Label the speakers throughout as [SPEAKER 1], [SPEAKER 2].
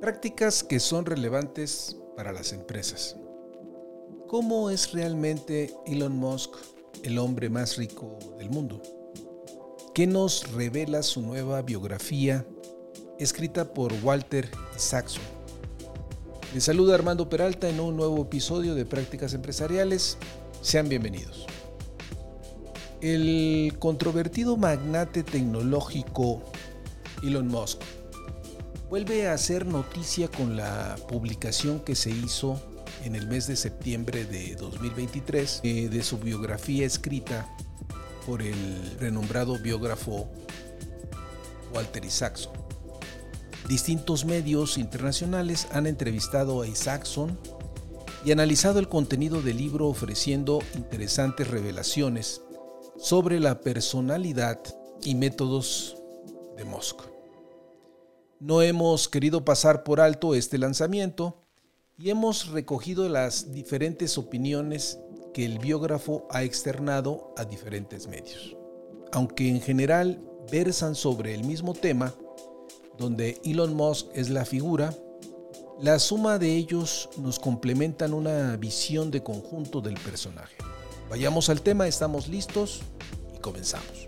[SPEAKER 1] Prácticas que son relevantes para las empresas. ¿Cómo es realmente Elon Musk el hombre más rico del mundo? ¿Qué nos revela su nueva biografía escrita por Walter Isaacson? Les saluda Armando Peralta en un nuevo episodio de Prácticas Empresariales. Sean bienvenidos. El controvertido magnate tecnológico Elon Musk vuelve a hacer noticia con la publicación que se hizo en el mes de septiembre de 2023 eh, de su biografía escrita por el renombrado biógrafo Walter Isaacson. Distintos medios internacionales han entrevistado a Isaacson y analizado el contenido del libro ofreciendo interesantes revelaciones sobre la personalidad y métodos de Musk. No hemos querido pasar por alto este lanzamiento y hemos recogido las diferentes opiniones que el biógrafo ha externado a diferentes medios. Aunque en general versan sobre el mismo tema, donde Elon Musk es la figura, la suma de ellos nos complementan una visión de conjunto del personaje. Vayamos al tema, estamos listos y comenzamos.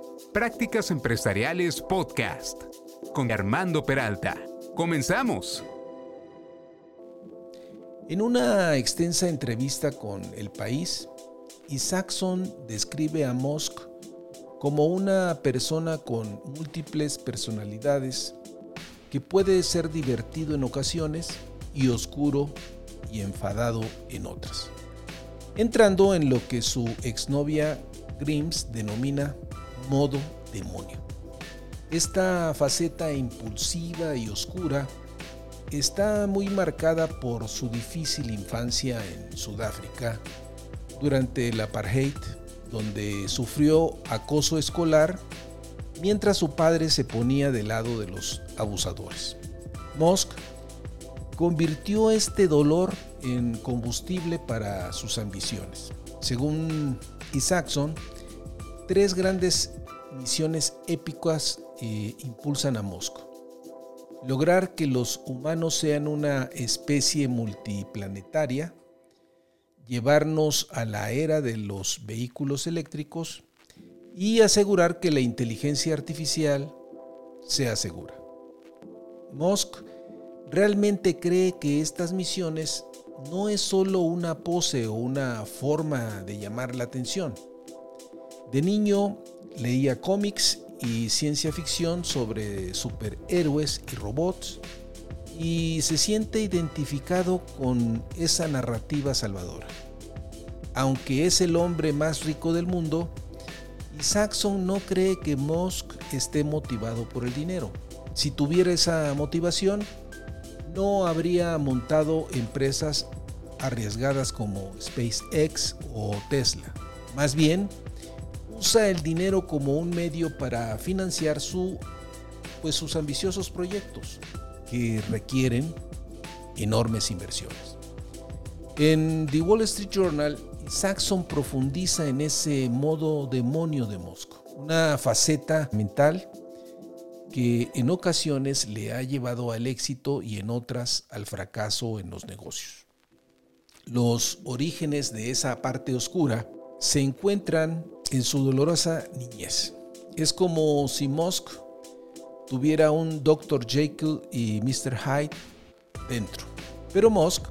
[SPEAKER 2] Prácticas Empresariales Podcast con Armando Peralta. Comenzamos.
[SPEAKER 1] En una extensa entrevista con El País, Isaacson describe a Musk como una persona con múltiples personalidades que puede ser divertido en ocasiones y oscuro y enfadado en otras, entrando en lo que su exnovia Grims denomina modo demonio. Esta faceta impulsiva y oscura está muy marcada por su difícil infancia en Sudáfrica durante el apartheid, donde sufrió acoso escolar mientras su padre se ponía del lado de los abusadores. Musk convirtió este dolor en combustible para sus ambiciones. Según Isaacson, tres grandes misiones épicas eh, impulsan a Moscú. Lograr que los humanos sean una especie multiplanetaria, llevarnos a la era de los vehículos eléctricos y asegurar que la inteligencia artificial sea segura. Musk realmente cree que estas misiones no es solo una pose o una forma de llamar la atención. De niño leía cómics y ciencia ficción sobre superhéroes y robots y se siente identificado con esa narrativa salvadora. Aunque es el hombre más rico del mundo, Isaacson no cree que Musk esté motivado por el dinero. Si tuviera esa motivación, no habría montado empresas arriesgadas como SpaceX o Tesla. Más bien, usa el dinero como un medio para financiar su, pues, sus ambiciosos proyectos que requieren enormes inversiones. En The Wall Street Journal, Saxon profundiza en ese modo demonio de Moscú, una faceta mental que en ocasiones le ha llevado al éxito y en otras al fracaso en los negocios. Los orígenes de esa parte oscura se encuentran en su dolorosa niñez. Es como si Musk tuviera un Dr. Jekyll y Mr. Hyde dentro. Pero Musk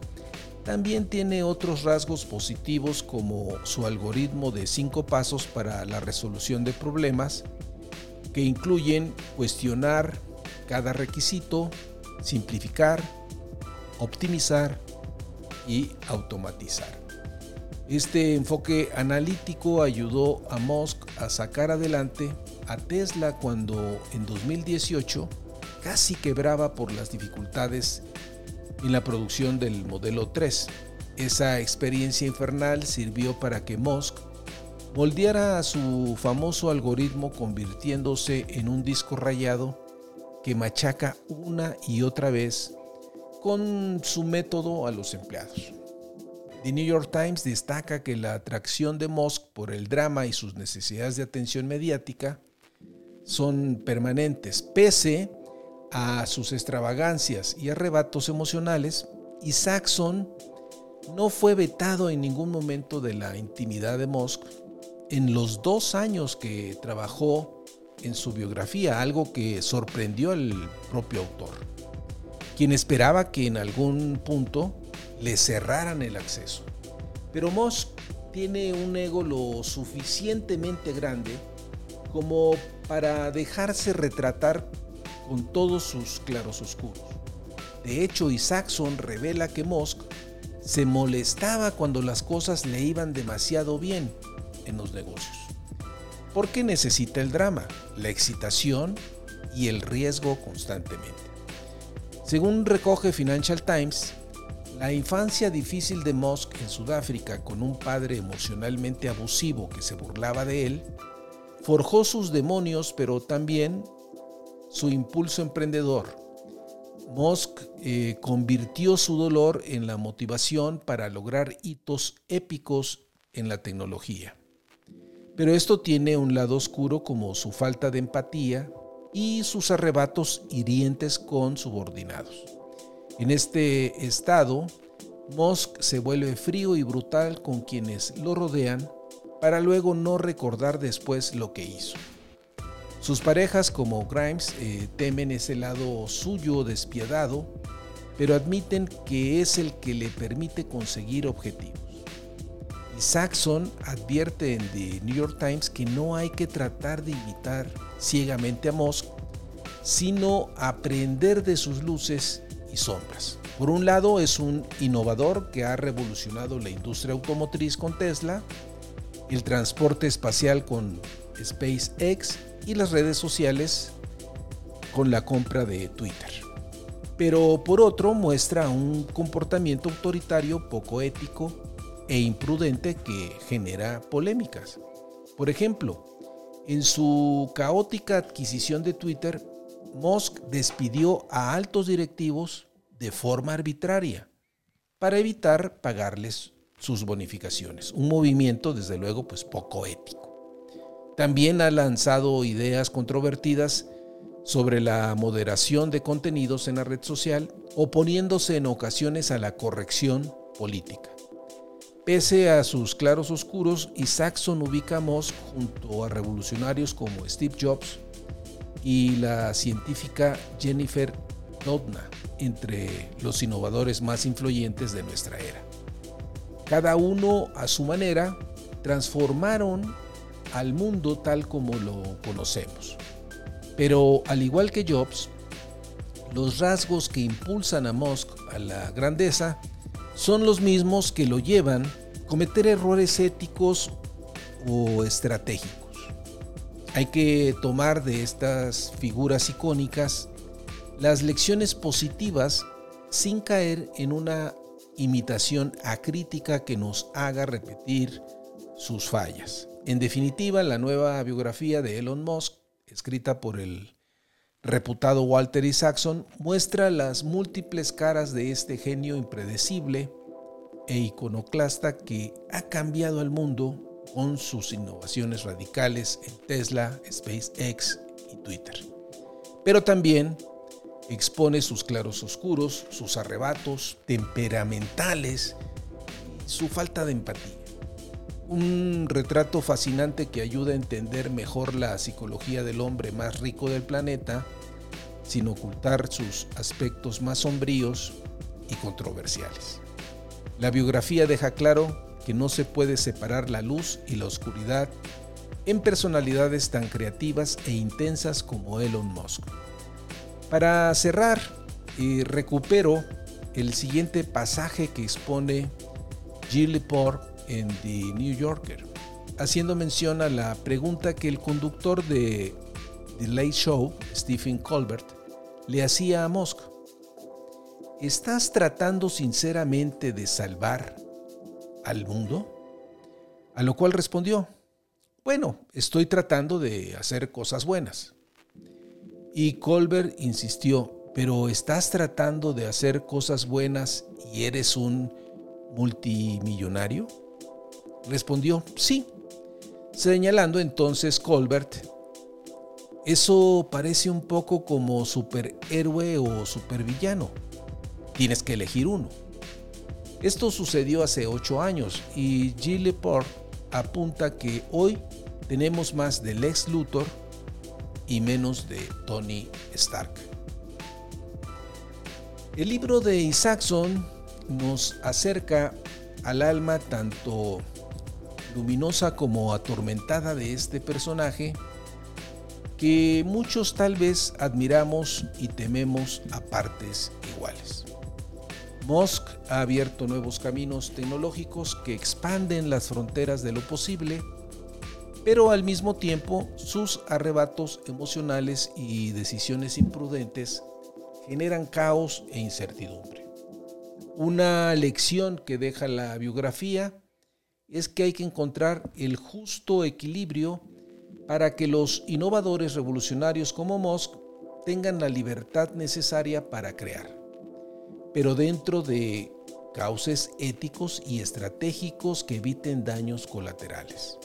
[SPEAKER 1] también tiene otros rasgos positivos como su algoritmo de cinco pasos para la resolución de problemas que incluyen cuestionar cada requisito, simplificar, optimizar y automatizar. Este enfoque analítico ayudó a Musk a sacar adelante a Tesla cuando en 2018 casi quebraba por las dificultades en la producción del modelo 3. Esa experiencia infernal sirvió para que Musk moldeara a su famoso algoritmo convirtiéndose en un disco rayado que machaca una y otra vez con su método a los empleados. The New York Times destaca que la atracción de Musk por el drama y sus necesidades de atención mediática son permanentes, pese a sus extravagancias y arrebatos emocionales, y Saxon no fue vetado en ningún momento de la intimidad de Musk en los dos años que trabajó en su biografía, algo que sorprendió al propio autor, quien esperaba que en algún punto le cerraran el acceso. Pero Musk tiene un ego lo suficientemente grande como para dejarse retratar con todos sus claros oscuros. De hecho, Isaacson revela que Musk se molestaba cuando las cosas le iban demasiado bien en los negocios. Porque necesita el drama, la excitación y el riesgo constantemente. Según recoge Financial Times, la infancia difícil de Musk en Sudáfrica con un padre emocionalmente abusivo que se burlaba de él, forjó sus demonios pero también su impulso emprendedor. Musk eh, convirtió su dolor en la motivación para lograr hitos épicos en la tecnología. Pero esto tiene un lado oscuro como su falta de empatía y sus arrebatos hirientes con subordinados. En este estado, Musk se vuelve frío y brutal con quienes lo rodean para luego no recordar después lo que hizo. Sus parejas como Grimes eh, temen ese lado suyo despiadado, pero admiten que es el que le permite conseguir objetivos. Y Saxon advierte en The New York Times que no hay que tratar de imitar ciegamente a Musk, sino aprender de sus luces sombras. Por un lado es un innovador que ha revolucionado la industria automotriz con Tesla, el transporte espacial con SpaceX y las redes sociales con la compra de Twitter. Pero por otro muestra un comportamiento autoritario poco ético e imprudente que genera polémicas. Por ejemplo, en su caótica adquisición de Twitter, Musk despidió a altos directivos de forma arbitraria para evitar pagarles sus bonificaciones. Un movimiento, desde luego, pues poco ético. También ha lanzado ideas controvertidas sobre la moderación de contenidos en la red social, oponiéndose en ocasiones a la corrección política. Pese a sus claros oscuros, Isaacson ubica a junto a revolucionarios como Steve Jobs y la científica Jennifer Doudna entre los innovadores más influyentes de nuestra era. Cada uno a su manera transformaron al mundo tal como lo conocemos. Pero al igual que Jobs, los rasgos que impulsan a Musk a la grandeza son los mismos que lo llevan a cometer errores éticos o estratégicos. Hay que tomar de estas figuras icónicas las lecciones positivas sin caer en una imitación acrítica que nos haga repetir sus fallas. En definitiva, la nueva biografía de Elon Musk, escrita por el reputado Walter Isaacson, muestra las múltiples caras de este genio impredecible e iconoclasta que ha cambiado el mundo con sus innovaciones radicales en Tesla, SpaceX y Twitter. Pero también expone sus claros oscuros, sus arrebatos temperamentales su falta de empatía un retrato fascinante que ayuda a entender mejor la psicología del hombre más rico del planeta, sin ocultar sus aspectos más sombríos y controversiales. La biografía deja claro que no se puede separar la luz y la oscuridad en personalidades tan creativas e intensas como Elon Musk. Para cerrar, eh, recupero el siguiente pasaje que expone Jill Lepore en The New Yorker, haciendo mención a la pregunta que el conductor de The Late Show, Stephen Colbert, le hacía a Musk. ¿Estás tratando sinceramente de salvar al mundo? A lo cual respondió, bueno, estoy tratando de hacer cosas buenas. Y Colbert insistió, pero estás tratando de hacer cosas buenas y eres un multimillonario. Respondió, sí, señalando entonces Colbert, eso parece un poco como superhéroe o supervillano. Tienes que elegir uno. Esto sucedió hace ocho años y Gilles Lepore apunta que hoy tenemos más de Lex Luthor y menos de Tony Stark. El libro de Isaacson nos acerca al alma tanto luminosa como atormentada de este personaje que muchos tal vez admiramos y tememos a partes iguales. Musk ha abierto nuevos caminos tecnológicos que expanden las fronteras de lo posible, pero al mismo tiempo sus arrebatos emocionales y decisiones imprudentes generan caos e incertidumbre. Una lección que deja la biografía es que hay que encontrar el justo equilibrio para que los innovadores revolucionarios como Musk tengan la libertad necesaria para crear pero dentro de cauces éticos y estratégicos que eviten daños colaterales.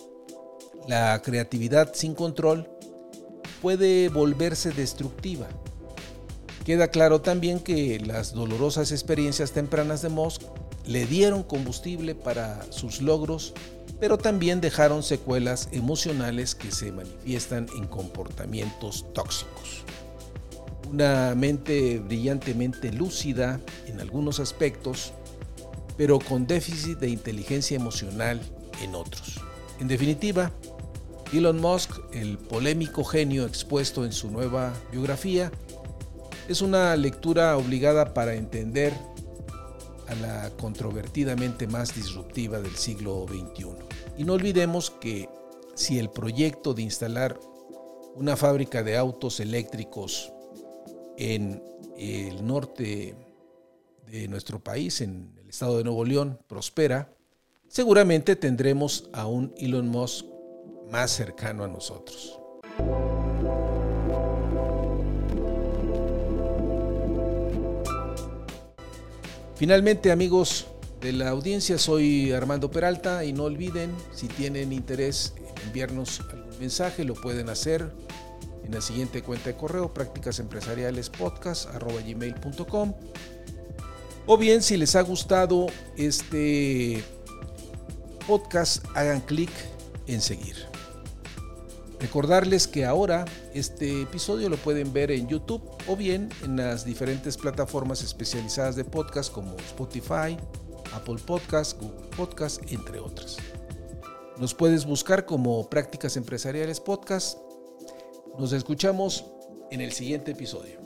[SPEAKER 1] La creatividad sin control puede volverse destructiva. Queda claro también que las dolorosas experiencias tempranas de Musk le dieron combustible para sus logros, pero también dejaron secuelas emocionales que se manifiestan en comportamientos tóxicos una mente brillantemente lúcida en algunos aspectos, pero con déficit de inteligencia emocional en otros. En definitiva, Elon Musk, el polémico genio expuesto en su nueva biografía, es una lectura obligada para entender a la controvertidamente más disruptiva del siglo XXI. Y no olvidemos que si el proyecto de instalar una fábrica de autos eléctricos en el norte de nuestro país, en el estado de Nuevo León, prospera, seguramente tendremos a un Elon Musk más cercano a nosotros. Finalmente, amigos de la audiencia, soy Armando Peralta y no olviden, si tienen interés en enviarnos algún mensaje, lo pueden hacer en la siguiente cuenta de correo prácticasempresarialespodcast.com o bien si les ha gustado este podcast hagan clic en seguir. Recordarles que ahora este episodio lo pueden ver en YouTube o bien en las diferentes plataformas especializadas de podcast como Spotify, Apple Podcast, Google Podcast, entre otras. Nos puedes buscar como Prácticas Empresariales Podcast nos escuchamos en el siguiente episodio.